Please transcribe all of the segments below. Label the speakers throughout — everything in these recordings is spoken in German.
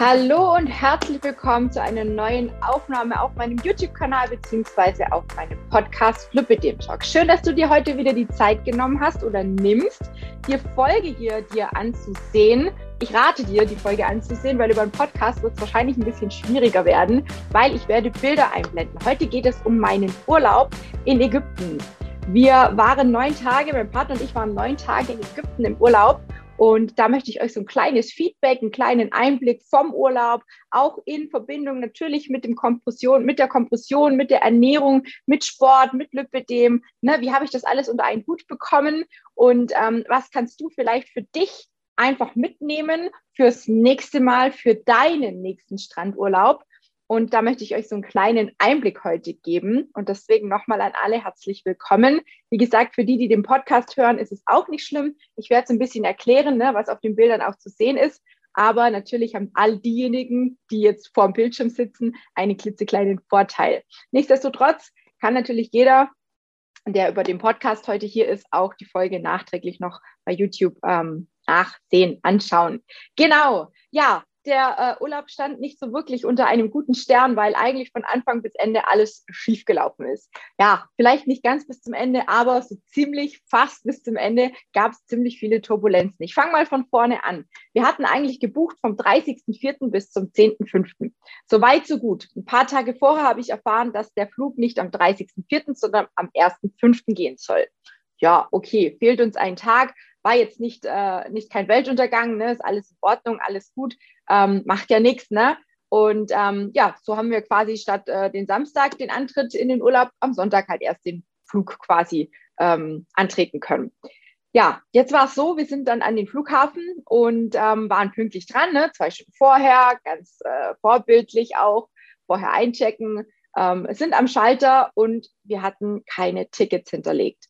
Speaker 1: Hallo und herzlich willkommen zu einer neuen Aufnahme auf meinem YouTube-Kanal beziehungsweise auf meinem Podcast Flippe dem Talk. Schön, dass du dir heute wieder die Zeit genommen hast oder nimmst, die Folge hier dir anzusehen. Ich rate dir, die Folge anzusehen, weil über einen Podcast wird es wahrscheinlich ein bisschen schwieriger werden, weil ich werde Bilder einblenden. Heute geht es um meinen Urlaub in Ägypten. Wir waren neun Tage, mein Partner und ich waren neun Tage in Ägypten im Urlaub und da möchte ich euch so ein kleines Feedback, einen kleinen Einblick vom Urlaub, auch in Verbindung natürlich mit dem Kompression, mit der Kompression, mit der Ernährung, mit Sport, mit Lipidem. Ne, wie habe ich das alles unter einen Hut bekommen? Und ähm, was kannst du vielleicht für dich einfach mitnehmen fürs nächste Mal, für deinen nächsten Strandurlaub? Und da möchte ich euch so einen kleinen Einblick heute geben. Und deswegen nochmal an alle herzlich willkommen. Wie gesagt, für die, die den Podcast hören, ist es auch nicht schlimm. Ich werde es ein bisschen erklären, ne, was auf den Bildern auch zu sehen ist. Aber natürlich haben all diejenigen, die jetzt vor dem Bildschirm sitzen, einen klitzekleinen Vorteil. Nichtsdestotrotz kann natürlich jeder, der über den Podcast heute hier ist, auch die Folge nachträglich noch bei YouTube ähm, nachsehen, anschauen. Genau, ja, der äh, Urlaub stand nicht so wirklich unter einem guten Stern, weil eigentlich von Anfang bis Ende alles schiefgelaufen ist. Ja, vielleicht nicht ganz bis zum Ende, aber so ziemlich fast bis zum Ende gab es ziemlich viele Turbulenzen. Ich fange mal von vorne an. Wir hatten eigentlich gebucht vom 30.04. bis zum 10.05. So weit, so gut. Ein paar Tage vorher habe ich erfahren, dass der Flug nicht am 30.04., sondern am 1.05. gehen soll. Ja, okay, fehlt uns ein Tag war jetzt nicht, äh, nicht kein Weltuntergang, ne? ist alles in Ordnung, alles gut, ähm, macht ja nichts. Ne? Und ähm, ja, so haben wir quasi statt äh, den Samstag den Antritt in den Urlaub am Sonntag halt erst den Flug quasi ähm, antreten können. Ja, jetzt war es so, wir sind dann an den Flughafen und ähm, waren pünktlich dran, ne? zwei Stunden vorher, ganz äh, vorbildlich auch, vorher einchecken, ähm, sind am Schalter und wir hatten keine Tickets hinterlegt.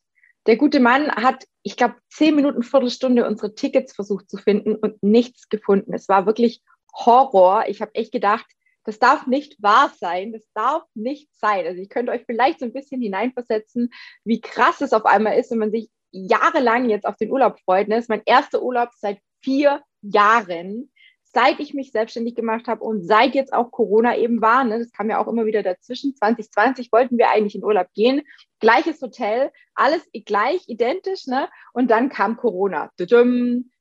Speaker 1: Der gute Mann hat, ich glaube, zehn Minuten, Viertelstunde unsere Tickets versucht zu finden und nichts gefunden. Es war wirklich Horror. Ich habe echt gedacht, das darf nicht wahr sein, das darf nicht sein. Also ich könnte euch vielleicht so ein bisschen hineinversetzen, wie krass es auf einmal ist, wenn man sich jahrelang jetzt auf den Urlaub freut. Das ist mein erster Urlaub seit vier Jahren seit ich mich selbstständig gemacht habe und seit jetzt auch Corona eben war, ne, das kam ja auch immer wieder dazwischen, 2020 wollten wir eigentlich in Urlaub gehen, gleiches Hotel, alles gleich, identisch, ne? Und dann kam Corona.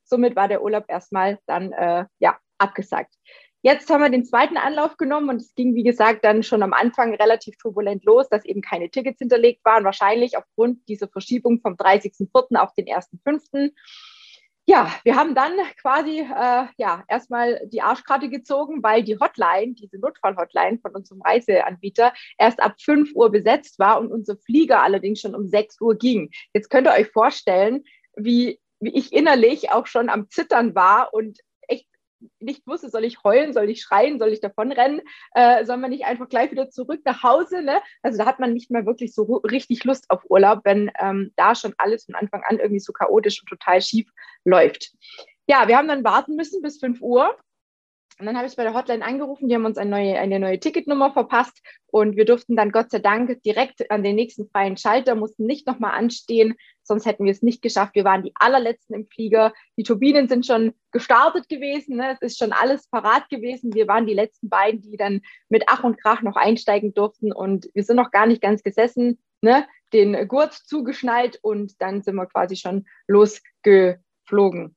Speaker 1: Somit war der Urlaub erstmal dann äh, ja abgesagt. Jetzt haben wir den zweiten Anlauf genommen und es ging, wie gesagt, dann schon am Anfang relativ turbulent los, dass eben keine Tickets hinterlegt waren, wahrscheinlich aufgrund dieser Verschiebung vom 30.04. auf den 1.05 ja, wir haben dann quasi äh, ja erstmal die Arschkarte gezogen, weil die Hotline, diese Notfall-Hotline von unserem Reiseanbieter, erst ab 5 Uhr besetzt war und unser Flieger allerdings schon um 6 Uhr ging. Jetzt könnt ihr euch vorstellen, wie, wie ich innerlich auch schon am Zittern war und nicht wusste, soll ich heulen, soll ich schreien, soll ich davonrennen, äh, soll man nicht einfach gleich wieder zurück nach Hause. Ne? Also da hat man nicht mehr wirklich so richtig Lust auf Urlaub, wenn ähm, da schon alles von Anfang an irgendwie so chaotisch und total schief läuft. Ja, wir haben dann warten müssen bis 5 Uhr und dann habe ich bei der Hotline angerufen, die haben uns eine neue, eine neue Ticketnummer verpasst und wir durften dann Gott sei Dank direkt an den nächsten freien Schalter, mussten nicht nochmal anstehen, sonst hätten wir es nicht geschafft. Wir waren die allerletzten im Flieger. Die Turbinen sind schon gestartet gewesen, ne? es ist schon alles parat gewesen. Wir waren die letzten beiden, die dann mit Ach und Krach noch einsteigen durften und wir sind noch gar nicht ganz gesessen, ne? den Gurt zugeschnallt und dann sind wir quasi schon losgeflogen.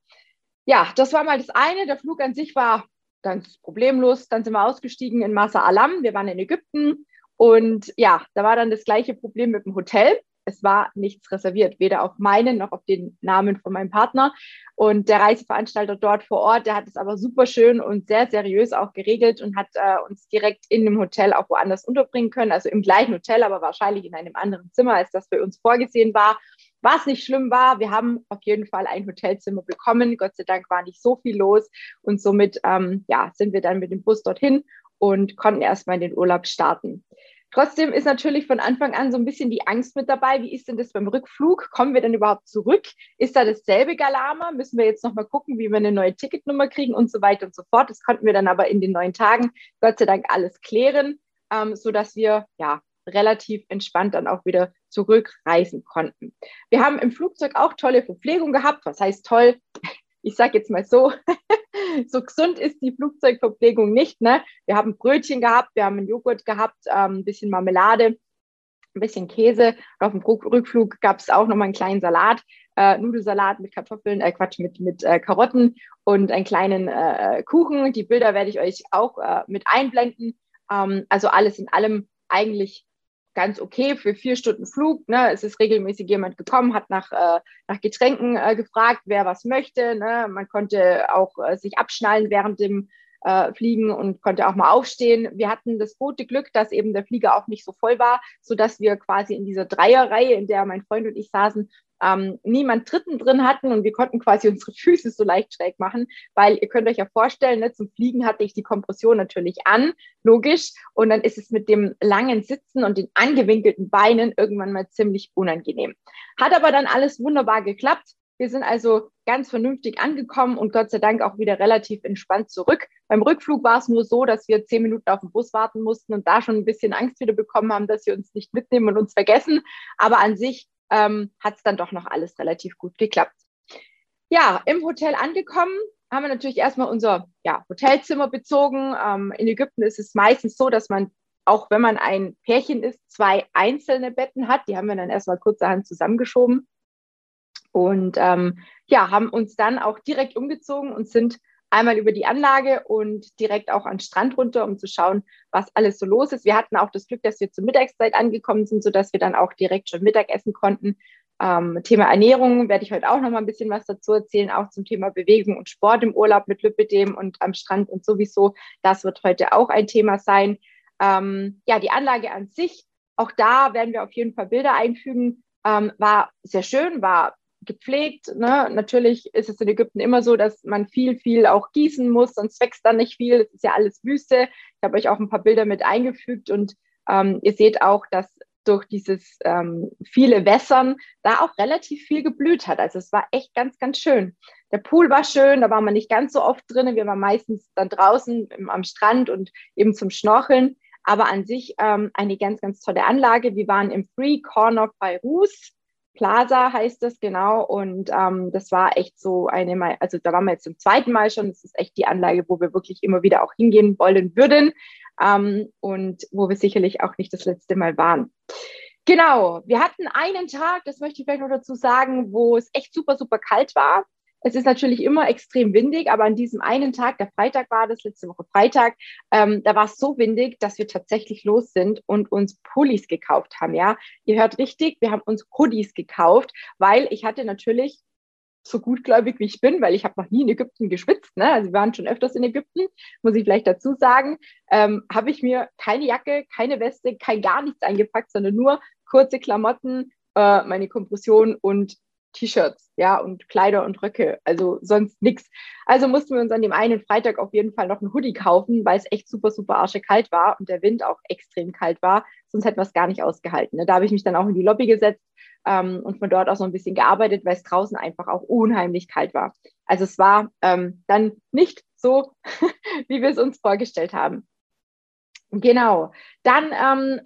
Speaker 1: Ja, das war mal das eine. Der Flug an sich war ganz problemlos. Dann sind wir ausgestiegen in Masa Alam. Wir waren in Ägypten. Und ja, da war dann das gleiche Problem mit dem Hotel. Es war nichts reserviert, weder auf meinen noch auf den Namen von meinem Partner. Und der Reiseveranstalter dort vor Ort, der hat es aber super schön und sehr seriös auch geregelt und hat äh, uns direkt in dem Hotel auch woanders unterbringen können. Also im gleichen Hotel, aber wahrscheinlich in einem anderen Zimmer, als das für uns vorgesehen war. Was nicht schlimm war, wir haben auf jeden Fall ein Hotelzimmer bekommen. Gott sei Dank war nicht so viel los und somit ähm, ja, sind wir dann mit dem Bus dorthin und konnten erstmal in den Urlaub starten. Trotzdem ist natürlich von Anfang an so ein bisschen die Angst mit dabei. Wie ist denn das beim Rückflug? Kommen wir denn überhaupt zurück? Ist da dasselbe Galama? Müssen wir jetzt nochmal gucken, wie wir eine neue Ticketnummer kriegen und so weiter und so fort. Das konnten wir dann aber in den neun Tagen Gott sei Dank alles klären, ähm, sodass wir ja relativ entspannt dann auch wieder zurückreisen konnten. Wir haben im Flugzeug auch tolle Verpflegung gehabt. Was heißt toll? ich sage jetzt mal so, so gesund ist die Flugzeugverpflegung nicht. Ne? Wir haben Brötchen gehabt, wir haben einen Joghurt gehabt, ähm, ein bisschen Marmelade, ein bisschen Käse. Und auf dem Rückflug gab es auch nochmal einen kleinen Salat, äh, Nudelsalat mit Kartoffeln, äh, Quatsch, mit, mit äh, Karotten und einen kleinen äh, Kuchen. Die Bilder werde ich euch auch äh, mit einblenden. Ähm, also alles in allem eigentlich ganz okay für vier Stunden Flug. Ne? Es ist regelmäßig jemand gekommen, hat nach, äh, nach Getränken äh, gefragt, wer was möchte. Ne? Man konnte auch äh, sich abschnallen während dem äh, Fliegen und konnte auch mal aufstehen. Wir hatten das gute Glück, dass eben der Flieger auch nicht so voll war, sodass wir quasi in dieser Dreierreihe, in der mein Freund und ich saßen, ähm, niemand Dritten drin hatten und wir konnten quasi unsere Füße so leicht schräg machen, weil ihr könnt euch ja vorstellen, ne, zum Fliegen hatte ich die Kompression natürlich an, logisch, und dann ist es mit dem langen Sitzen und den angewinkelten Beinen irgendwann mal ziemlich unangenehm. Hat aber dann alles wunderbar geklappt. Wir sind also ganz vernünftig angekommen und Gott sei Dank auch wieder relativ entspannt zurück. Beim Rückflug war es nur so, dass wir zehn Minuten auf den Bus warten mussten und da schon ein bisschen Angst wieder bekommen haben, dass sie uns nicht mitnehmen und uns vergessen. Aber an sich ähm, hat es dann doch noch alles relativ gut geklappt. Ja, im Hotel angekommen, haben wir natürlich erstmal unser ja, Hotelzimmer bezogen. Ähm, in Ägypten ist es meistens so, dass man, auch wenn man ein Pärchen ist, zwei einzelne Betten hat. Die haben wir dann erstmal kurzerhand zusammengeschoben. Und ähm, ja, haben uns dann auch direkt umgezogen und sind einmal über die Anlage und direkt auch an den Strand runter, um zu schauen, was alles so los ist. Wir hatten auch das Glück, dass wir zur Mittagszeit angekommen sind, sodass wir dann auch direkt schon Mittag essen konnten. Ähm, Thema Ernährung werde ich heute auch noch mal ein bisschen was dazu erzählen, auch zum Thema Bewegung und Sport im Urlaub mit Lüppedem und am Strand und sowieso. Das wird heute auch ein Thema sein. Ähm, ja, die Anlage an sich, auch da werden wir auf jeden Fall Bilder einfügen, ähm, war sehr schön, war gepflegt. Ne? Natürlich ist es in Ägypten immer so, dass man viel, viel auch gießen muss, sonst wächst da nicht viel. Es ist ja alles Wüste. Ich habe euch auch ein paar Bilder mit eingefügt und ähm, ihr seht auch, dass durch dieses ähm, viele Wässern da auch relativ viel geblüht hat. Also es war echt ganz, ganz schön. Der Pool war schön, da war man nicht ganz so oft drin. Wir waren meistens dann draußen im, am Strand und eben zum Schnorcheln. Aber an sich ähm, eine ganz, ganz tolle Anlage. Wir waren im Free Corner bei Rus Plaza heißt das genau. Und ähm, das war echt so eine, Mal, also da waren wir jetzt zum zweiten Mal schon. Das ist echt die Anlage, wo wir wirklich immer wieder auch hingehen wollen würden ähm, und wo wir sicherlich auch nicht das letzte Mal waren. Genau, wir hatten einen Tag, das möchte ich vielleicht noch dazu sagen, wo es echt super, super kalt war. Es ist natürlich immer extrem windig, aber an diesem einen Tag, der Freitag war das, letzte Woche Freitag, ähm, da war es so windig, dass wir tatsächlich los sind und uns Pullis gekauft haben. Ja, ihr hört richtig, wir haben uns Hoodies gekauft, weil ich hatte natürlich so gutgläubig wie ich bin, weil ich habe noch nie in Ägypten geschwitzt. Ne? Also wir waren schon öfters in Ägypten, muss ich vielleicht dazu sagen. Ähm, habe ich mir keine Jacke, keine Weste, kein gar nichts eingepackt, sondern nur kurze Klamotten, äh, meine Kompression und T-Shirts, ja, und Kleider und Röcke, also sonst nichts. Also mussten wir uns an dem einen Freitag auf jeden Fall noch einen Hoodie kaufen, weil es echt super, super arschekalt war und der Wind auch extrem kalt war. Sonst hätten wir es gar nicht ausgehalten. Ne? Da habe ich mich dann auch in die Lobby gesetzt ähm, und von dort aus noch ein bisschen gearbeitet, weil es draußen einfach auch unheimlich kalt war. Also es war ähm, dann nicht so, wie wir es uns vorgestellt haben. Genau. Dann ähm,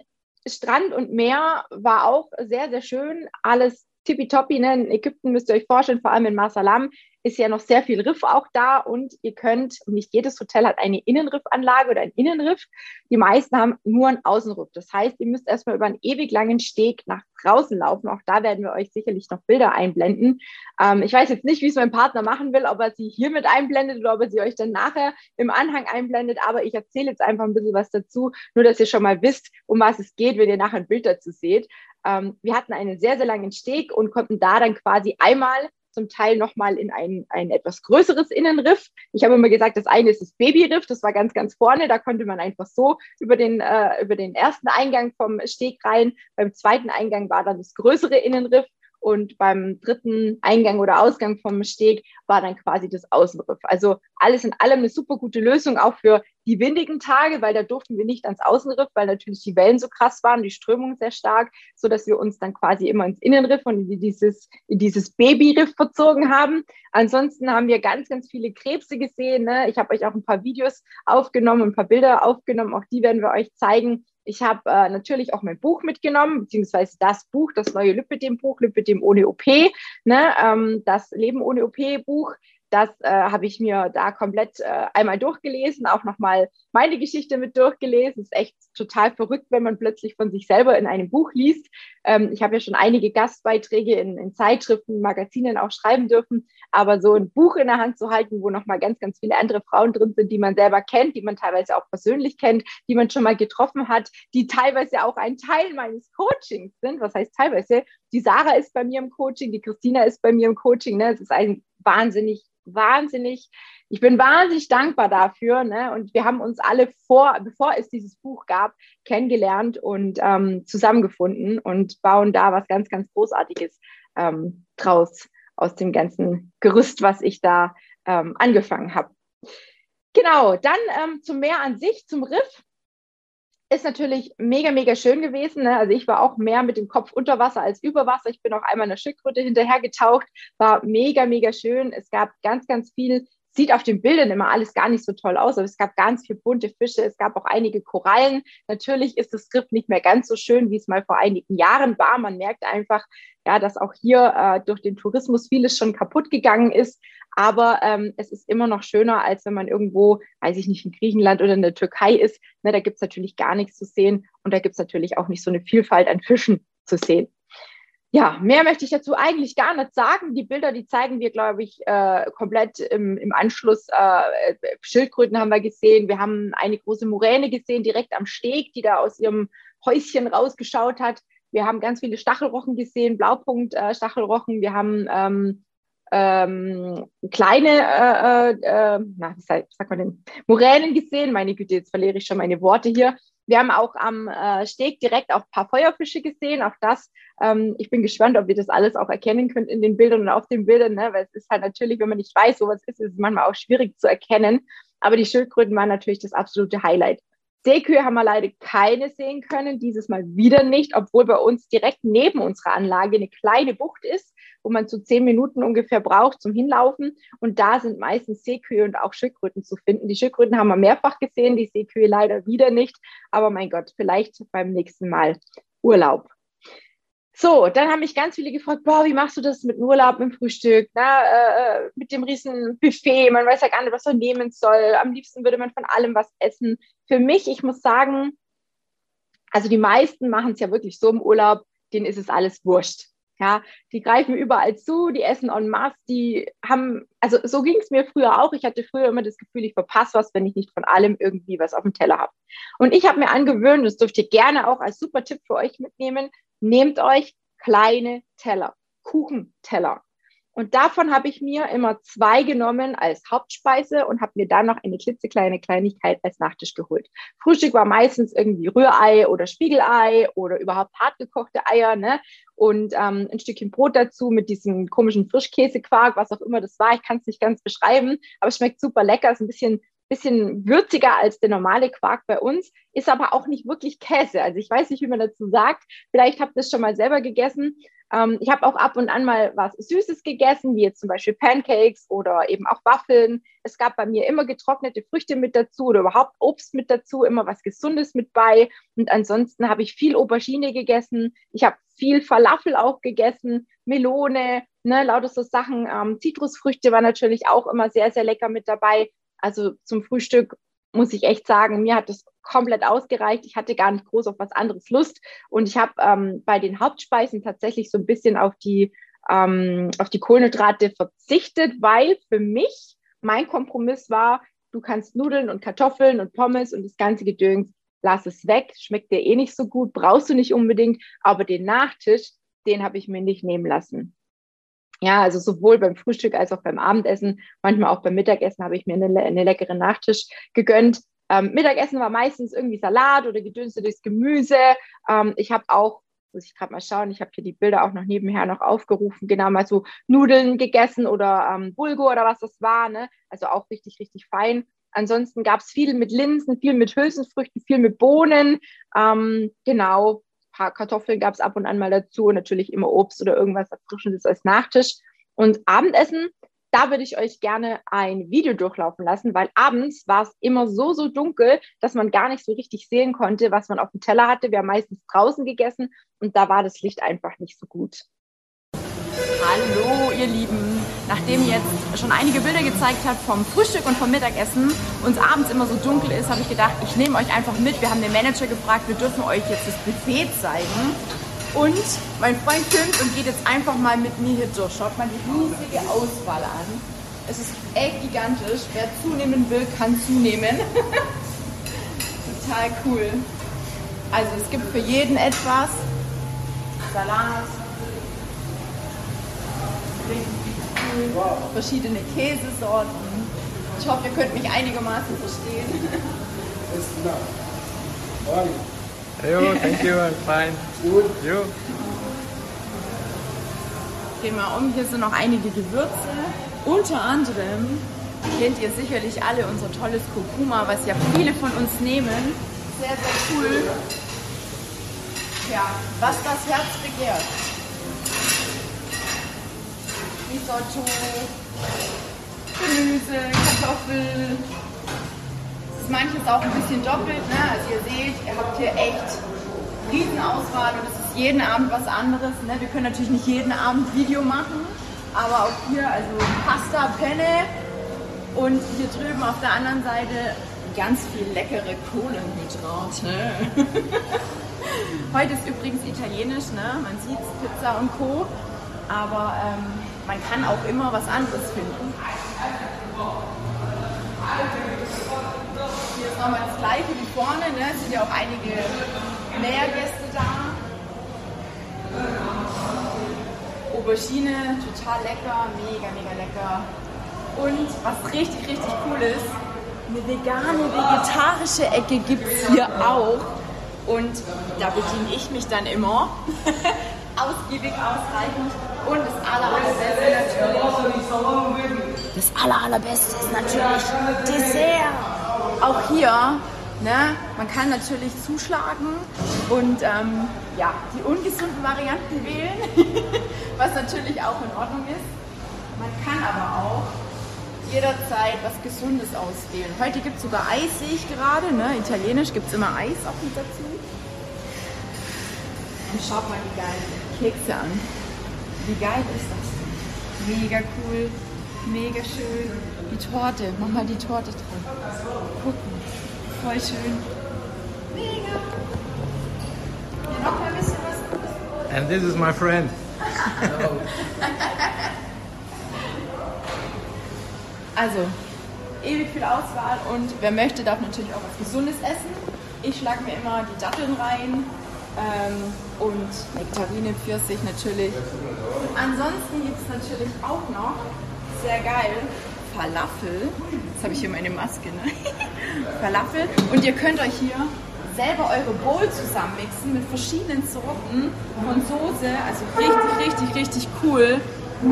Speaker 1: Strand und Meer war auch sehr, sehr schön. Alles tippitoppi. Ne? In Ägypten müsst ihr euch vorstellen, vor allem in Marsalam ist ja noch sehr viel Riff auch da und ihr könnt, nicht jedes Hotel hat eine Innenriffanlage oder ein Innenriff. Die meisten haben nur einen Außenriff. Das heißt, ihr müsst erstmal über einen ewig langen Steg nach draußen laufen. Auch da werden wir euch sicherlich noch Bilder einblenden. Ähm, ich weiß jetzt nicht, wie es mein Partner machen will, ob er sie hier mit einblendet oder ob er sie euch dann nachher im Anhang einblendet. Aber ich erzähle jetzt einfach ein bisschen was dazu, nur dass ihr schon mal wisst, um was es geht, wenn ihr nachher ein Bild dazu seht. Ähm, wir hatten einen sehr, sehr langen Steg und konnten da dann quasi einmal zum Teil nochmal in ein, ein etwas größeres Innenriff. Ich habe immer gesagt, das eine ist das Babyriff, das war ganz, ganz vorne. Da konnte man einfach so über den, äh, über den ersten Eingang vom Steg rein. Beim zweiten Eingang war dann das größere Innenriff und beim dritten Eingang oder Ausgang vom Steg war dann quasi das Außenriff. Also alles in allem eine super gute Lösung, auch für die windigen Tage, weil da durften wir nicht ans Außenriff, weil natürlich die Wellen so krass waren, die Strömung sehr stark, so dass wir uns dann quasi immer ins Innenriff und in dieses, in dieses Babyriff verzogen haben. Ansonsten haben wir ganz, ganz viele Krebse gesehen. Ne? Ich habe euch auch ein paar Videos aufgenommen, ein paar Bilder aufgenommen. Auch die werden wir euch zeigen. Ich habe äh, natürlich auch mein Buch mitgenommen, beziehungsweise das Buch, das neue Lipidem-Buch, Lipidem ohne OP, ne? Ähm, das Leben ohne OP-Buch. Das äh, habe ich mir da komplett äh, einmal durchgelesen, auch nochmal meine Geschichte mit durchgelesen. Ist echt total verrückt, wenn man plötzlich von sich selber in einem Buch liest. Ähm, ich habe ja schon einige Gastbeiträge in, in, Zeitschriften, Magazinen auch schreiben dürfen, aber so ein Buch in der Hand zu halten, wo nochmal ganz, ganz viele andere Frauen drin sind, die man selber kennt, die man teilweise auch persönlich kennt, die man schon mal getroffen hat, die teilweise auch ein Teil meines Coachings sind. Was heißt teilweise? Die Sarah ist bei mir im Coaching, die Christina ist bei mir im Coaching. Ne? Es ist ein wahnsinnig wahnsinnig, ich bin wahnsinnig dankbar dafür. Ne? Und wir haben uns alle vor, bevor es dieses Buch gab, kennengelernt und ähm, zusammengefunden und bauen da was ganz, ganz Großartiges ähm, draus aus dem ganzen Gerüst, was ich da ähm, angefangen habe. Genau, dann ähm, zum Meer an sich, zum Riff ist natürlich mega, mega schön gewesen. Ne? Also ich war auch mehr mit dem Kopf unter Wasser als über Wasser. Ich bin auch einmal einer Schildkröte hinterher getaucht. War mega, mega schön. Es gab ganz, ganz viel. Sieht auf den Bildern immer alles gar nicht so toll aus, aber es gab ganz viele bunte Fische. Es gab auch einige Korallen. Natürlich ist das Skript nicht mehr ganz so schön, wie es mal vor einigen Jahren war. Man merkt einfach, ja, dass auch hier äh, durch den Tourismus vieles schon kaputt gegangen ist. Aber ähm, es ist immer noch schöner, als wenn man irgendwo, weiß ich nicht, in Griechenland oder in der Türkei ist. Ne, da gibt es natürlich gar nichts zu sehen und da gibt es natürlich auch nicht so eine Vielfalt an Fischen zu sehen. Ja, mehr möchte ich dazu eigentlich gar nicht sagen. Die Bilder, die zeigen wir, glaube ich, äh, komplett im, im Anschluss. Äh, Schildkröten haben wir gesehen. Wir haben eine große Muräne gesehen, direkt am Steg, die da aus ihrem Häuschen rausgeschaut hat. Wir haben ganz viele Stachelrochen gesehen, Blaupunkt-Stachelrochen. Äh, wir haben ähm, ähm, kleine, äh, äh, na, wie sagt man denn, Muränen gesehen. Meine Güte, jetzt verliere ich schon meine Worte hier. Wir haben auch am äh, Steg direkt auch ein paar Feuerfische gesehen. Auch das, ähm, ich bin gespannt, ob ihr das alles auch erkennen könnt in den Bildern und auf den Bildern, ne? weil es ist halt natürlich, wenn man nicht weiß, wo was ist, ist es manchmal auch schwierig zu erkennen. Aber die Schildkröten waren natürlich das absolute Highlight. Seekühe haben wir leider keine sehen können, dieses Mal wieder nicht, obwohl bei uns direkt neben unserer Anlage eine kleine Bucht ist wo man so zehn Minuten ungefähr braucht zum Hinlaufen. Und da sind meistens Seekühe und auch Schildkröten zu finden. Die Schildkröten haben wir mehrfach gesehen, die Seekühe leider wieder nicht. Aber mein Gott, vielleicht beim nächsten Mal Urlaub. So, dann haben mich ganz viele gefragt, boah, wie machst du das mit dem Urlaub, mit dem Frühstück, na, äh, mit dem riesen Buffet, man weiß ja gar nicht, was man nehmen soll. Am liebsten würde man von allem was essen. Für mich, ich muss sagen, also die meisten machen es ja wirklich so im Urlaub, denen ist es alles wurscht. Ja, die greifen überall zu, die essen en masse, die haben, also so ging es mir früher auch. Ich hatte früher immer das Gefühl, ich verpasse was, wenn ich nicht von allem irgendwie was auf dem Teller habe. Und ich habe mir angewöhnt, das dürft ihr gerne auch als super Tipp für euch mitnehmen, nehmt euch kleine Teller, Kuchenteller. Und davon habe ich mir immer zwei genommen als Hauptspeise und habe mir dann noch eine klitzekleine Kleinigkeit als Nachtisch geholt. Frühstück war meistens irgendwie Rührei oder Spiegelei oder überhaupt hartgekochte Eier, ne? Und ähm, ein Stückchen Brot dazu mit diesem komischen Frischkäsequark, was auch immer das war. Ich kann es nicht ganz beschreiben, aber es schmeckt super lecker. Ist ein bisschen bisschen würziger als der normale Quark bei uns, ist aber auch nicht wirklich Käse. Also ich weiß nicht, wie man dazu sagt. Vielleicht habt ihr es schon mal selber gegessen. Ähm, ich habe auch ab und an mal was Süßes gegessen, wie jetzt zum Beispiel Pancakes oder eben auch Waffeln. Es gab bei mir immer getrocknete Früchte mit dazu oder überhaupt Obst mit dazu, immer was Gesundes mit bei. Und ansonsten habe ich viel Aubergine gegessen. Ich habe viel Falafel auch gegessen, Melone, ne, lauter so Sachen. Ähm, Zitrusfrüchte war natürlich auch immer sehr, sehr lecker mit dabei. Also zum Frühstück muss ich echt sagen, mir hat das komplett ausgereicht. Ich hatte gar nicht groß auf was anderes Lust. Und ich habe ähm, bei den Hauptspeisen tatsächlich so ein bisschen auf die, ähm, auf die Kohlenhydrate verzichtet, weil für mich mein Kompromiss war, du kannst Nudeln und Kartoffeln und Pommes und das ganze Gedöns, lass es weg, schmeckt dir eh nicht so gut, brauchst du nicht unbedingt, aber den Nachtisch, den habe ich mir nicht nehmen lassen. Ja, also sowohl beim Frühstück als auch beim Abendessen, manchmal auch beim Mittagessen habe ich mir einen, eine leckere Nachtisch gegönnt. Ähm, Mittagessen war meistens irgendwie Salat oder gedünstetes Gemüse. Ähm, ich habe auch, muss ich gerade mal schauen, ich habe hier die Bilder auch noch nebenher noch aufgerufen, genau mal so Nudeln gegessen oder ähm, Bulgur oder was das war. Ne? Also auch richtig, richtig fein. Ansonsten gab es viel mit Linsen, viel mit Hülsenfrüchten, viel mit Bohnen. Ähm, genau, paar Kartoffeln gab es ab und an mal dazu, natürlich immer Obst oder irgendwas Erfrischendes als Nachtisch. Und Abendessen, da würde ich euch gerne ein Video durchlaufen lassen, weil abends war es immer so, so dunkel, dass man gar nicht so richtig sehen konnte, was man auf dem Teller hatte. Wir haben meistens draußen gegessen und da war das Licht einfach nicht so gut. Hallo, ihr Lieben. Nachdem ihr jetzt schon einige Bilder gezeigt habt vom Frühstück und vom Mittagessen und es abends immer so dunkel ist, habe ich gedacht, ich nehme euch einfach mit. Wir haben den Manager gefragt, wir dürfen euch jetzt das Buffet zeigen. Und mein Freund filmt und geht jetzt einfach mal mit mir hier durch. Schaut mal die riesige Auswahl an. Es ist echt gigantisch. Wer zunehmen will, kann zunehmen. Total cool. Also es gibt für jeden etwas. Salat, verschiedene Käsesorten. Ich hoffe, ihr könnt mich einigermaßen verstehen.
Speaker 2: Hello, thank you, I'm fine.
Speaker 1: Gut. You? Gehen wir um. Hier sind noch einige Gewürze. Unter anderem kennt ihr sicherlich alle unser tolles Kurkuma, was ja viele von uns nehmen. Sehr, sehr cool. Ja, was das Herz begehrt. Risotto, Gemüse, Kartoffeln. Es ist manches auch ein bisschen doppelt. Ne? Also ihr seht, ihr habt hier echt Riesenauswahl und es ist jeden Abend was anderes. Ne? Wir können natürlich nicht jeden Abend Video machen, aber auch hier also Pasta, Penne und hier drüben auf der anderen Seite ganz viel leckere Kohlenhydrate. Heute ist übrigens italienisch, ne? man sieht Pizza und Co. Aber ähm, man kann auch immer was anderes finden. Hier ist nochmal das gleiche wie vorne, ne? es sind ja auch einige mehr Gäste da. Aubergine, total lecker, mega, mega lecker. Und was richtig, richtig cool ist, eine vegane, vegetarische Ecke gibt es hier auch. Und da bediene ich mich dann immer. Ausgiebig, ausreichend. Und das aller, allerbeste natürlich. Das aller, allerbeste ist natürlich Dessert. Auch hier, ne, man kann natürlich zuschlagen und ähm, ja, die ungesunden Varianten wählen, was natürlich auch in Ordnung ist. Man kann aber auch jederzeit was Gesundes auswählen. Heute gibt es sogar Eis, sehe ich gerade. Ne? Italienisch gibt es immer Eis auch mit dazu. Und schaut mal die geilen Kekse an. Wie geil ist das? Mega cool, mega schön. Die Torte, mach mal die Torte dran. Gucken, voll schön. Mega. Ja, noch ein bisschen was
Speaker 2: And this is my friend.
Speaker 1: also, ewig viel Auswahl und wer möchte, darf natürlich auch was Gesundes essen. Ich schlage mir immer die Datteln rein, ähm, und Nektarine, Pfirsich natürlich. Ansonsten gibt es natürlich auch noch, sehr geil, Falafel. Jetzt habe ich hier meine Maske, ne? Falafel. Und ihr könnt euch hier selber eure Bowl zusammenmixen mit verschiedenen Sorten von Soße. Also richtig, richtig, richtig cool.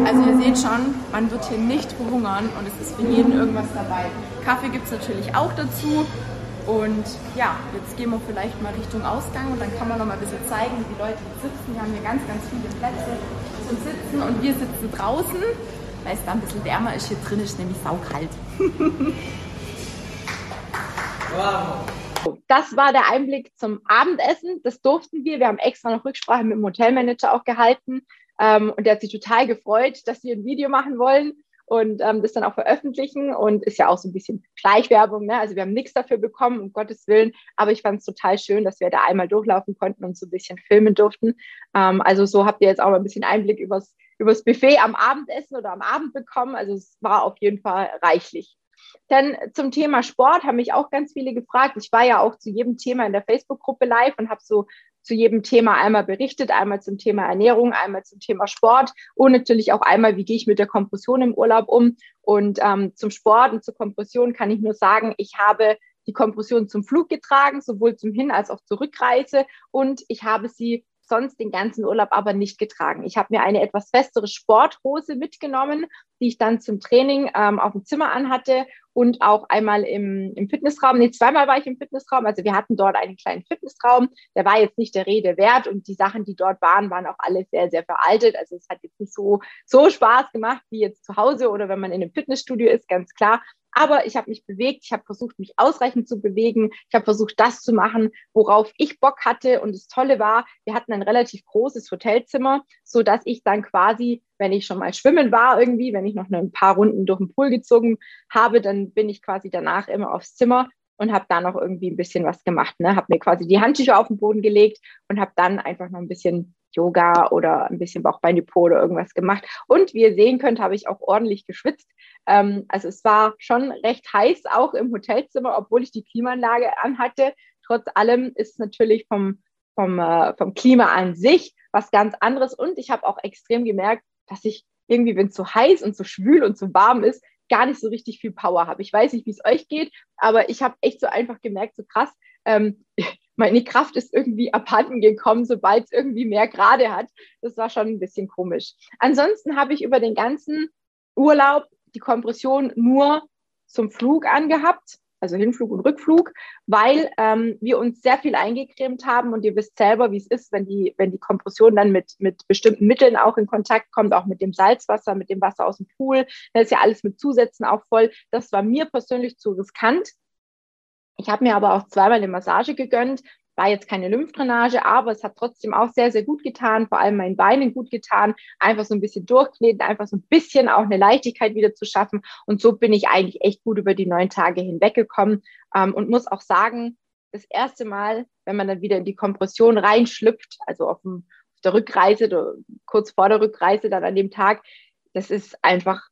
Speaker 1: Also ihr seht schon, man wird hier nicht verhungern und es ist für jeden irgendwas dabei. Kaffee gibt es natürlich auch dazu. Und ja, jetzt gehen wir vielleicht mal Richtung Ausgang und dann kann man noch mal ein bisschen zeigen, wie die Leute sitzen. Wir haben hier ganz, ganz viele Plätze zum Sitzen und wir sitzen draußen, weil es da ein bisschen wärmer ist. Hier drin ist nämlich saukalt. wow. Das war der Einblick zum Abendessen. Das durften wir. Wir haben extra noch Rücksprache mit dem Hotelmanager auch gehalten. Ähm, und der hat sich total gefreut, dass wir ein Video machen wollen und ähm, das dann auch veröffentlichen und ist ja auch so ein bisschen Schleichwerbung. Ne? Also wir haben nichts dafür bekommen, um Gottes Willen, aber ich fand es total schön, dass wir da einmal durchlaufen konnten und so ein bisschen filmen durften. Ähm, also so habt ihr jetzt auch mal ein bisschen Einblick übers, übers Buffet am Abendessen oder am Abend bekommen. Also es war auf jeden Fall reichlich. Dann zum Thema Sport haben mich auch ganz viele gefragt. Ich war ja auch zu jedem Thema in der Facebook-Gruppe live und habe so zu jedem Thema einmal berichtet, einmal zum Thema Ernährung, einmal zum Thema Sport und natürlich auch einmal, wie gehe ich mit der Kompression im Urlaub um. Und ähm, zum Sport und zur Kompression kann ich nur sagen, ich habe die Kompression zum Flug getragen, sowohl zum Hin- als auch zur Rückreise und ich habe sie sonst den ganzen Urlaub aber nicht getragen. Ich habe mir eine etwas festere Sporthose mitgenommen, die ich dann zum Training ähm, auf dem Zimmer anhatte und auch einmal im, im Fitnessraum. Nee, zweimal war ich im Fitnessraum. Also wir hatten dort einen kleinen Fitnessraum. Der war jetzt nicht der Rede wert und die Sachen, die dort waren, waren auch alle sehr, sehr veraltet. Also es hat jetzt nicht so, so Spaß gemacht wie jetzt zu Hause oder wenn man in einem Fitnessstudio ist, ganz klar. Aber ich habe mich bewegt, ich habe versucht, mich ausreichend zu bewegen. Ich habe versucht, das zu machen, worauf ich Bock hatte. Und das Tolle war, wir hatten ein relativ großes Hotelzimmer, so dass ich dann quasi, wenn ich schon mal schwimmen war irgendwie, wenn ich noch ein paar Runden durch den Pool gezogen habe, dann bin ich quasi danach immer aufs Zimmer und habe da noch irgendwie ein bisschen was gemacht. Ne? Habe mir quasi die Handtücher auf den Boden gelegt und habe dann einfach noch ein bisschen Yoga oder ein bisschen Bauchbeindepot oder irgendwas gemacht. Und wie ihr sehen könnt, habe ich auch ordentlich geschwitzt. Ähm, also es war schon recht heiß, auch im Hotelzimmer, obwohl ich die Klimaanlage anhatte. Trotz allem ist es natürlich vom, vom, äh, vom Klima an sich was ganz anderes. Und ich habe auch extrem gemerkt, dass ich irgendwie, wenn es so heiß und so schwül und so warm ist, gar nicht so richtig viel Power habe. Ich weiß nicht, wie es euch geht, aber ich habe echt so einfach gemerkt, so krass, ähm, meine Kraft ist irgendwie abhanden gekommen, sobald es irgendwie mehr Gerade hat. Das war schon ein bisschen komisch. Ansonsten habe ich über den ganzen Urlaub die Kompression nur zum Flug angehabt, also Hinflug und Rückflug, weil ähm, wir uns sehr viel eingecremt haben und ihr wisst selber, wie es ist, wenn die, wenn die Kompression dann mit, mit bestimmten Mitteln auch in Kontakt kommt, auch mit dem Salzwasser, mit dem Wasser aus dem Pool. Da ist ja alles mit Zusätzen auch voll. Das war mir persönlich zu riskant. Ich habe mir aber auch zweimal eine Massage gegönnt. War jetzt keine Lymphdrainage, aber es hat trotzdem auch sehr, sehr gut getan, vor allem meinen Beinen gut getan. Einfach so ein bisschen durchkneten, einfach so ein bisschen auch eine Leichtigkeit wieder zu schaffen. Und so bin ich eigentlich echt gut über die neun Tage hinweggekommen ähm, und muss auch sagen, das erste Mal, wenn man dann wieder in die Kompression reinschlüpft, also auf, dem, auf der Rückreise kurz vor der Rückreise dann an dem Tag, das ist einfach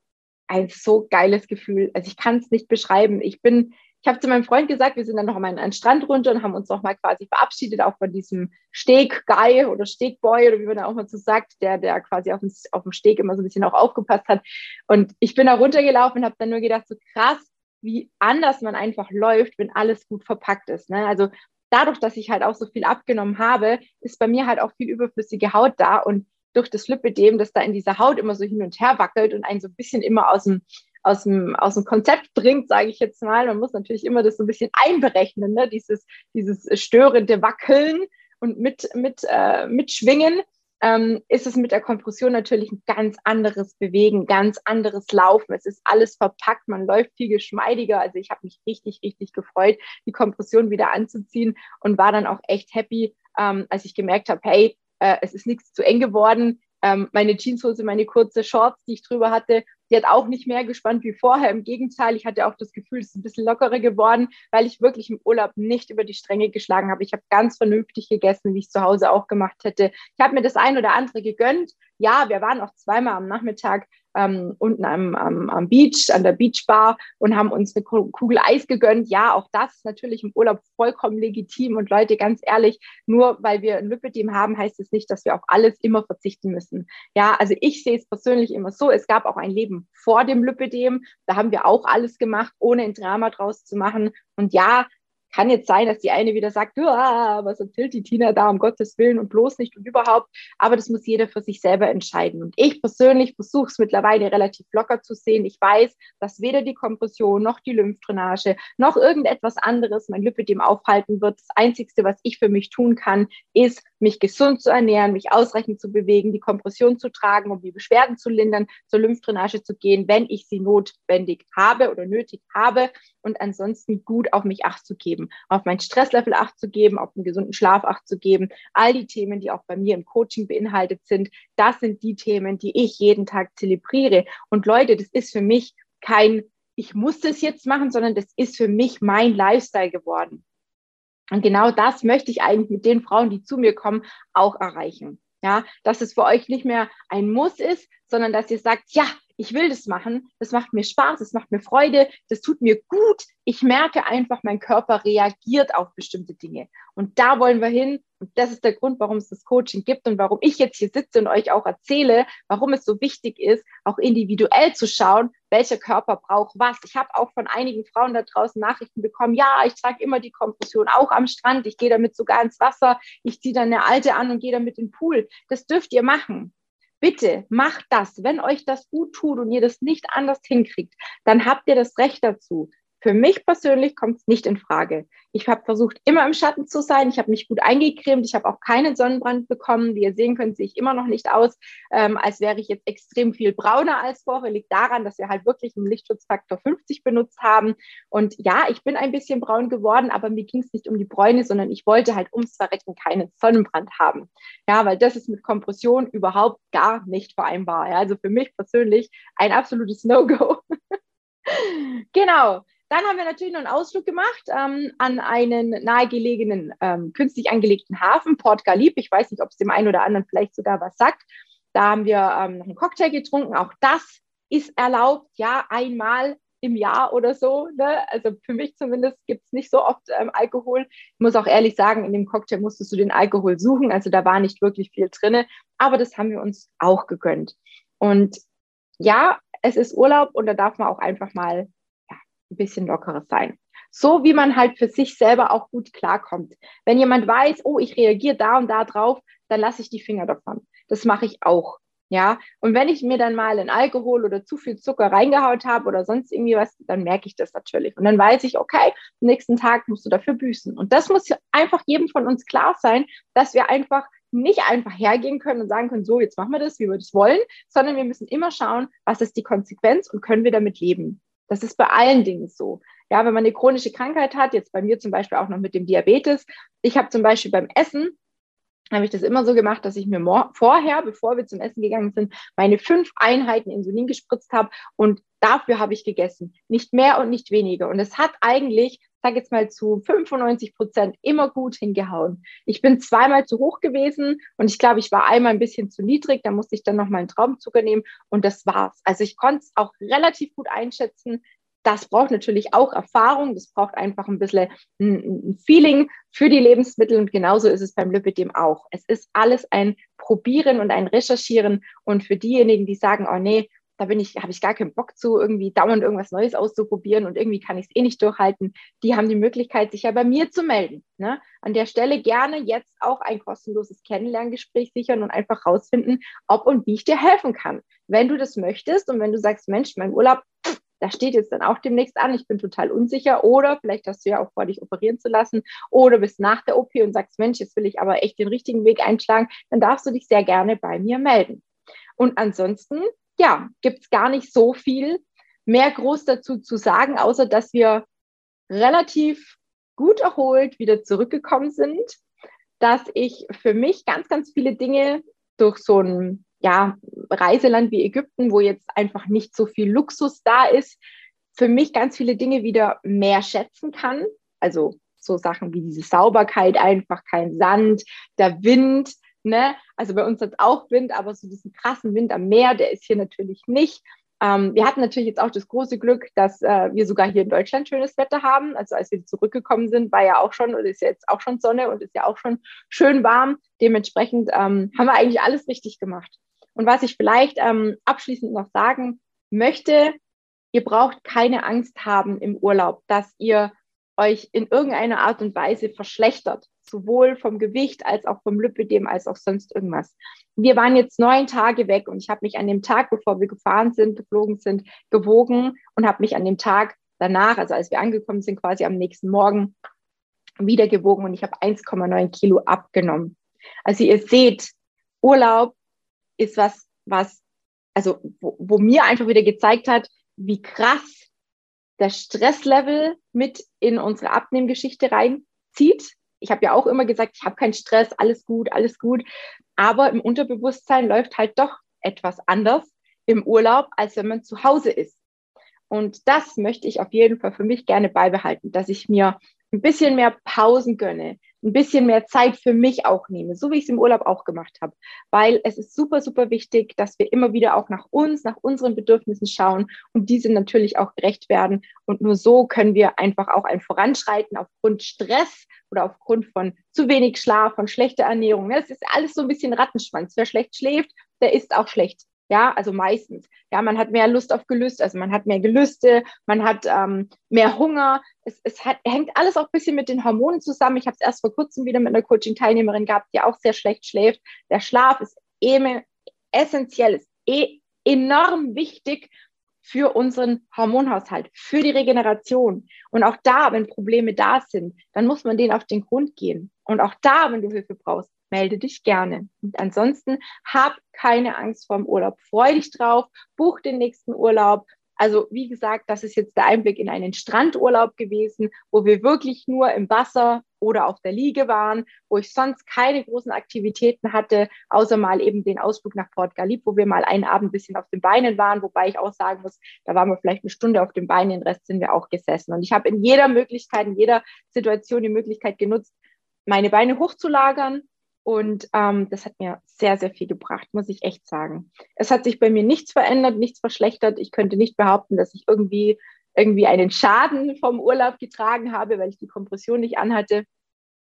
Speaker 1: ein so geiles Gefühl. Also ich kann es nicht beschreiben. Ich bin ich habe zu meinem Freund gesagt, wir sind dann noch mal an den Strand runter und haben uns noch mal quasi verabschiedet, auch von diesem Steg-Guy oder Steg-Boy oder wie man da auch mal so sagt, der, der quasi auf dem, auf dem Steg immer so ein bisschen auch aufgepasst hat. Und ich bin da runtergelaufen und habe dann nur gedacht, so krass, wie anders man einfach läuft, wenn alles gut verpackt ist. Ne? Also dadurch, dass ich halt auch so viel abgenommen habe, ist bei mir halt auch viel überflüssige Haut da und durch das Lipidem, das da in dieser Haut immer so hin und her wackelt und einen so ein bisschen immer aus dem aus dem, aus dem Konzept bringt, sage ich jetzt mal. Man muss natürlich immer das so ein bisschen einberechnen, ne? dieses, dieses störende Wackeln und mit, mit, äh, mitschwingen. Ähm, ist es mit der Kompression natürlich ein ganz anderes Bewegen, ganz anderes Laufen. Es ist alles verpackt, man läuft viel geschmeidiger. Also ich habe mich richtig, richtig gefreut, die Kompression wieder anzuziehen und war dann auch echt happy, ähm, als ich gemerkt habe, hey, äh, es ist nichts zu eng geworden. Ähm, meine Jeanshose, meine kurze Shorts, die ich drüber hatte, hat auch nicht mehr gespannt wie vorher. Im Gegenteil, ich hatte auch das Gefühl, es ist ein bisschen lockerer geworden, weil ich wirklich im Urlaub nicht über die Stränge geschlagen habe. Ich habe ganz vernünftig gegessen, wie ich es zu Hause auch gemacht hätte. Ich habe mir das ein oder andere gegönnt. Ja, wir waren auch zweimal am Nachmittag ähm, unten am, am, am Beach, an der Beachbar und haben uns eine Kugel Eis gegönnt. Ja, auch das ist natürlich im Urlaub vollkommen legitim. Und Leute, ganz ehrlich, nur weil wir ein Lipidem haben, heißt es nicht, dass wir auf alles immer verzichten müssen. Ja, also ich sehe es persönlich immer so. Es gab auch ein Leben vor dem Lipidem. Da haben wir auch alles gemacht, ohne ein Drama draus zu machen. Und ja, kann jetzt sein, dass die eine wieder sagt, was erzählt die Tina da um Gottes Willen und bloß nicht und überhaupt. Aber das muss jeder für sich selber entscheiden. Und ich persönlich versuche es mittlerweile relativ locker zu sehen. Ich weiß, dass weder die Kompression noch die Lymphdrainage noch irgendetwas anderes mein Lipidem aufhalten wird. Das Einzige, was ich für mich tun kann, ist, mich gesund zu ernähren, mich ausreichend zu bewegen, die Kompression zu tragen, um die Beschwerden zu lindern, zur Lymphdrainage zu gehen, wenn ich sie notwendig habe oder nötig habe und ansonsten gut auf mich acht zu geben, auf mein Stresslevel acht zu geben, auf einen gesunden Schlaf acht zu geben. All die Themen, die auch bei mir im Coaching beinhaltet sind, das sind die Themen, die ich jeden Tag zelebriere. Und Leute, das ist für mich kein, ich muss das jetzt machen, sondern das ist für mich mein Lifestyle geworden. Und genau das möchte ich eigentlich mit den Frauen, die zu mir kommen, auch erreichen. Ja, dass es für euch nicht mehr ein Muss ist, sondern dass ihr sagt, ja, ich will das machen, das macht mir Spaß, das macht mir Freude, das tut mir gut. Ich merke einfach, mein Körper reagiert auf bestimmte Dinge. Und da wollen wir hin. Und das ist der Grund, warum es das Coaching gibt und warum ich jetzt hier sitze und euch auch erzähle, warum es so wichtig ist, auch individuell zu schauen, welcher Körper braucht was. Ich habe auch von einigen Frauen da draußen Nachrichten bekommen, ja, ich trage immer die Kompression auch am Strand, ich gehe damit sogar ins Wasser, ich ziehe dann eine alte an und gehe damit in den Pool. Das dürft ihr machen. Bitte macht das. Wenn euch das gut tut und ihr das nicht anders hinkriegt, dann habt ihr das Recht dazu. Für mich persönlich kommt es nicht in Frage. Ich habe versucht, immer im Schatten zu sein. Ich habe mich gut eingecremt. Ich habe auch keinen Sonnenbrand bekommen. Wie ihr sehen könnt, sehe ich immer noch nicht aus, ähm, als wäre ich jetzt extrem viel brauner als vorher. Liegt daran, dass wir halt wirklich einen Lichtschutzfaktor 50 benutzt haben. Und ja, ich bin ein bisschen braun geworden, aber mir ging es nicht um die Bräune, sondern ich wollte halt ums Verrecken keinen Sonnenbrand haben. Ja, weil das ist mit Kompression überhaupt gar nicht vereinbar. Ja, also für mich persönlich ein absolutes No-Go. genau. Dann haben wir natürlich noch einen Ausflug gemacht ähm, an einen nahegelegenen ähm, künstlich angelegten Hafen, Port Galip. Ich weiß nicht, ob es dem einen oder anderen vielleicht sogar was sagt. Da haben wir ähm, noch einen Cocktail getrunken. Auch das ist erlaubt, ja, einmal im Jahr oder so. Ne? Also für mich zumindest gibt es nicht so oft ähm, Alkohol. Ich muss auch ehrlich sagen, in dem Cocktail musstest du den Alkohol suchen. Also da war nicht wirklich viel drin. Aber das haben wir uns auch gegönnt. Und ja, es ist Urlaub und da darf man auch einfach mal ein bisschen lockeres sein. So wie man halt für sich selber auch gut klarkommt. Wenn jemand weiß, oh, ich reagiere da und da drauf, dann lasse ich die Finger davon. Das mache ich auch. Ja, und wenn ich mir dann mal in Alkohol oder zu viel Zucker reingehaut habe oder sonst irgendwie was, dann merke ich das natürlich. Und dann weiß ich, okay, am nächsten Tag musst du dafür büßen. Und das muss einfach jedem von uns klar sein, dass wir einfach nicht einfach hergehen können und sagen können, so, jetzt machen wir das, wie wir das wollen, sondern wir müssen immer schauen, was ist die Konsequenz und können wir damit leben. Das ist bei allen Dingen so. Ja, wenn man eine chronische Krankheit hat, jetzt bei mir zum Beispiel auch noch mit dem Diabetes. Ich habe zum Beispiel beim Essen, habe ich das immer so gemacht, dass ich mir vorher, bevor wir zum Essen gegangen sind, meine fünf Einheiten Insulin gespritzt habe und dafür habe ich gegessen. Nicht mehr und nicht weniger. Und es hat eigentlich sage jetzt mal zu 95 Prozent immer gut hingehauen. Ich bin zweimal zu hoch gewesen und ich glaube, ich war einmal ein bisschen zu niedrig. Da musste ich dann noch mal einen Traumzucker nehmen und das war's. Also ich konnte es auch relativ gut einschätzen. Das braucht natürlich auch Erfahrung. Das braucht einfach ein bisschen ein, Feeling für die Lebensmittel und genauso ist es beim Lipidem auch. Es ist alles ein Probieren und ein Recherchieren und für diejenigen, die sagen, oh nee, da bin ich, habe ich gar keinen Bock zu, irgendwie dauernd irgendwas Neues auszuprobieren und irgendwie kann ich es eh nicht durchhalten. Die haben die Möglichkeit, sich ja bei mir zu melden. Ne? An der Stelle gerne jetzt auch ein kostenloses Kennenlerngespräch sichern und einfach rausfinden, ob und wie ich dir helfen kann. Wenn du das möchtest und wenn du sagst, Mensch, mein Urlaub, da steht jetzt dann auch demnächst an, ich bin total unsicher oder vielleicht hast du ja auch vor, dich operieren zu lassen oder bist nach der OP und sagst, Mensch, jetzt will ich aber echt den richtigen Weg einschlagen, dann darfst du dich sehr gerne bei mir melden. Und ansonsten ja, gibt es gar nicht so viel mehr groß dazu zu sagen, außer dass wir relativ gut erholt wieder zurückgekommen sind, dass ich für mich ganz, ganz viele Dinge durch so ein ja, Reiseland wie Ägypten, wo jetzt einfach nicht so viel Luxus da ist, für mich ganz viele Dinge wieder mehr schätzen kann. Also so Sachen wie diese Sauberkeit, einfach kein Sand, der Wind, Ne? Also bei uns hat auch Wind, aber so diesen krassen Wind am Meer, der ist hier natürlich nicht. Ähm, wir hatten natürlich jetzt auch das große Glück, dass äh, wir sogar hier in Deutschland schönes Wetter haben. Also als wir zurückgekommen sind, war ja auch schon, oder ist ja jetzt auch schon Sonne und ist ja auch schon schön warm. Dementsprechend ähm, haben wir eigentlich alles richtig gemacht. Und was ich vielleicht ähm, abschließend noch sagen möchte, ihr braucht keine Angst haben im Urlaub, dass ihr euch in irgendeiner Art und Weise verschlechtert sowohl vom Gewicht als auch vom Lipidem als auch sonst irgendwas. Wir waren jetzt neun Tage weg und ich habe mich an dem Tag, bevor wir gefahren sind, geflogen sind, gewogen und habe mich an dem Tag danach, also als wir angekommen sind, quasi am nächsten Morgen wieder gewogen und ich habe 1,9 Kilo abgenommen. Also ihr seht, Urlaub ist was, was, also wo, wo mir einfach wieder gezeigt hat, wie krass der Stresslevel mit in unsere Abnehmgeschichte reinzieht ich habe ja auch immer gesagt, ich habe keinen Stress, alles gut, alles gut. Aber im Unterbewusstsein läuft halt doch etwas anders im Urlaub, als wenn man zu Hause ist. Und das möchte ich auf jeden Fall für mich gerne beibehalten, dass ich mir ein bisschen mehr Pausen gönne, ein bisschen mehr Zeit für mich auch nehme, so wie ich es im Urlaub auch gemacht habe. Weil es ist super, super wichtig, dass wir immer wieder auch nach uns, nach unseren Bedürfnissen schauen und diese natürlich auch gerecht werden. Und nur so können wir einfach auch ein Voranschreiten aufgrund Stress oder aufgrund von zu wenig Schlaf, von schlechter Ernährung. Das ist alles so ein bisschen Rattenschwanz. Wer schlecht schläft, der ist auch schlecht. Ja, also meistens. Ja, man hat mehr Lust auf Gelüste, also man hat mehr Gelüste, man hat ähm, mehr Hunger. Es, es hat, hängt alles auch ein bisschen mit den Hormonen zusammen. Ich habe es erst vor kurzem wieder mit einer Coaching-Teilnehmerin gehabt, die auch sehr schlecht schläft. Der Schlaf ist eben essentiell, ist eh enorm wichtig für unseren Hormonhaushalt, für die Regeneration. Und auch da, wenn Probleme da sind, dann muss man denen auf den Grund gehen. Und auch da, wenn du Hilfe brauchst, melde dich gerne. Und ansonsten hab keine Angst vor dem Urlaub. Freu dich drauf, buch den nächsten Urlaub, also wie gesagt, das ist jetzt der Einblick in einen Strandurlaub gewesen, wo wir wirklich nur im Wasser oder auf der Liege waren, wo ich sonst keine großen Aktivitäten hatte, außer mal eben den Ausflug nach Port Galip, wo wir mal einen Abend ein bisschen auf den Beinen waren, wobei ich auch sagen muss, da waren wir vielleicht eine Stunde auf den Beinen, den Rest sind wir auch gesessen. Und ich habe in jeder Möglichkeit, in jeder Situation die Möglichkeit genutzt, meine Beine hochzulagern, und ähm, das hat mir sehr, sehr viel gebracht, muss ich echt sagen. Es hat sich bei mir nichts verändert, nichts verschlechtert. Ich könnte nicht behaupten, dass ich irgendwie, irgendwie einen Schaden vom Urlaub getragen habe, weil ich die Kompression nicht anhatte.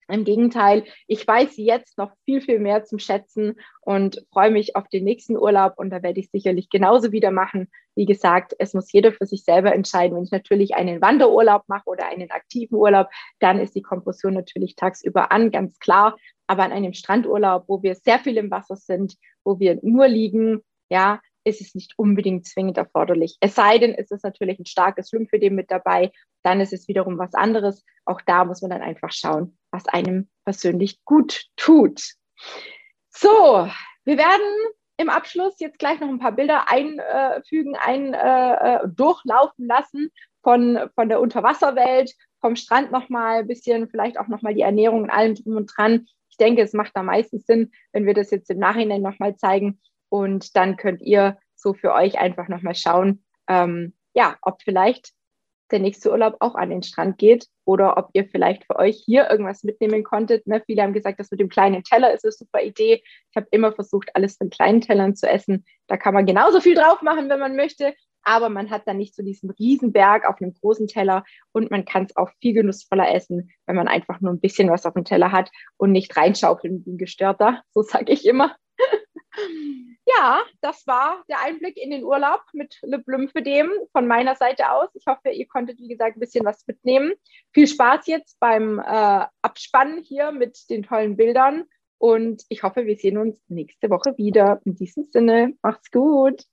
Speaker 1: Im Gegenteil, ich weiß jetzt noch viel, viel mehr zum Schätzen und freue mich auf den nächsten Urlaub und da werde ich sicherlich genauso wieder machen. Wie gesagt, es muss jeder für sich selber entscheiden. Wenn ich natürlich einen Wanderurlaub mache oder einen aktiven Urlaub, dann ist die Kompression natürlich tagsüber an, ganz klar. Aber an einem Strandurlaub, wo wir sehr viel im Wasser sind, wo wir nur liegen, ja, ist es nicht unbedingt zwingend erforderlich. Es sei denn, es ist natürlich ein starkes Lymphödem mit dabei, dann ist es wiederum was anderes. Auch da muss man dann einfach schauen, was einem persönlich gut tut. So, wir werden im Abschluss jetzt gleich noch ein paar Bilder einfügen, ein, äh, äh, durchlaufen lassen von, von der Unterwasserwelt, vom Strand nochmal ein bisschen, vielleicht auch nochmal die Ernährung und allem drum und dran. Ich denke, es macht da meistens Sinn, wenn wir das jetzt im Nachhinein nochmal zeigen. Und dann könnt ihr so für euch einfach nochmal schauen, ähm, ja, ob vielleicht der nächste Urlaub auch an den Strand geht oder ob ihr vielleicht für euch hier irgendwas mitnehmen konntet. Ne? Viele haben gesagt, das mit dem kleinen Teller ist eine super Idee. Ich habe immer versucht, alles von kleinen Tellern zu essen. Da kann man genauso viel drauf machen, wenn man möchte, aber man hat dann nicht so diesen Riesenberg auf einem großen Teller und man kann es auch viel genussvoller essen, wenn man einfach nur ein bisschen was auf dem Teller hat und nicht reinschaufeln wie ein Gestörter. So sage ich immer. ja, das war der Einblick in den Urlaub mit Le Blümphedem von meiner Seite aus. Ich hoffe, ihr konntet, wie gesagt, ein bisschen was mitnehmen. Viel Spaß jetzt beim äh, Abspannen hier mit den tollen Bildern. Und ich hoffe, wir sehen uns nächste Woche wieder. In diesem Sinne, macht's gut.